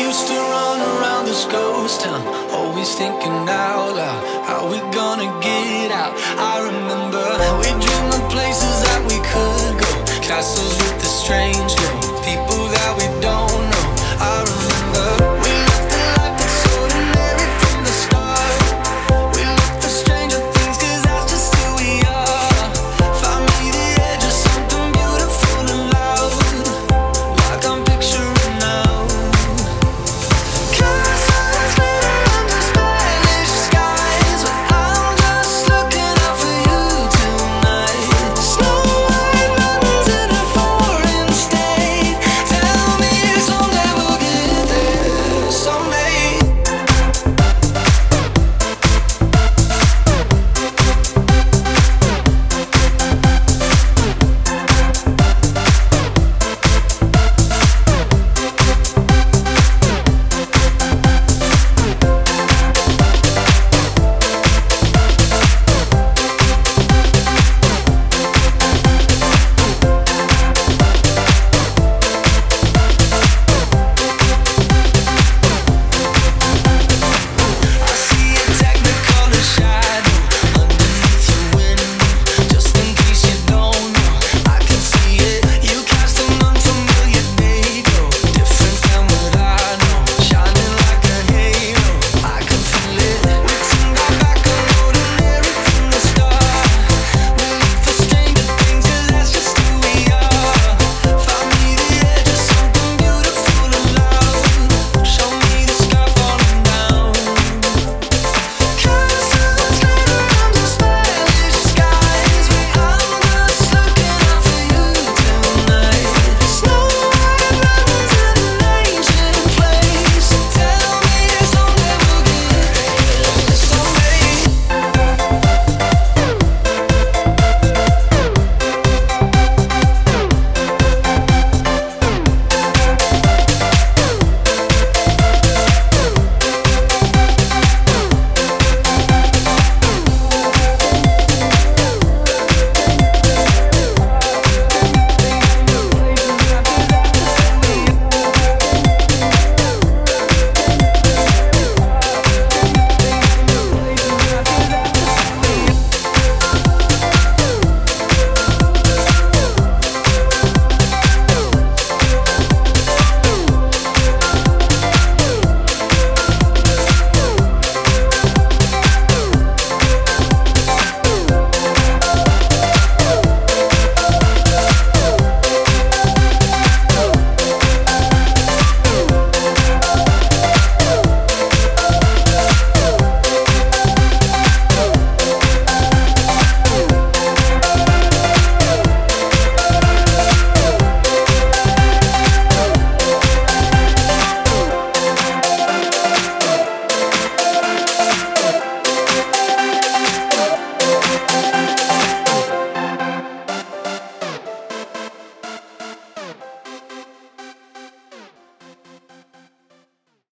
used to run around this ghost town, always thinking out loud, how we gonna get out? I remember we dreamed of places that we could go, castles with the strange.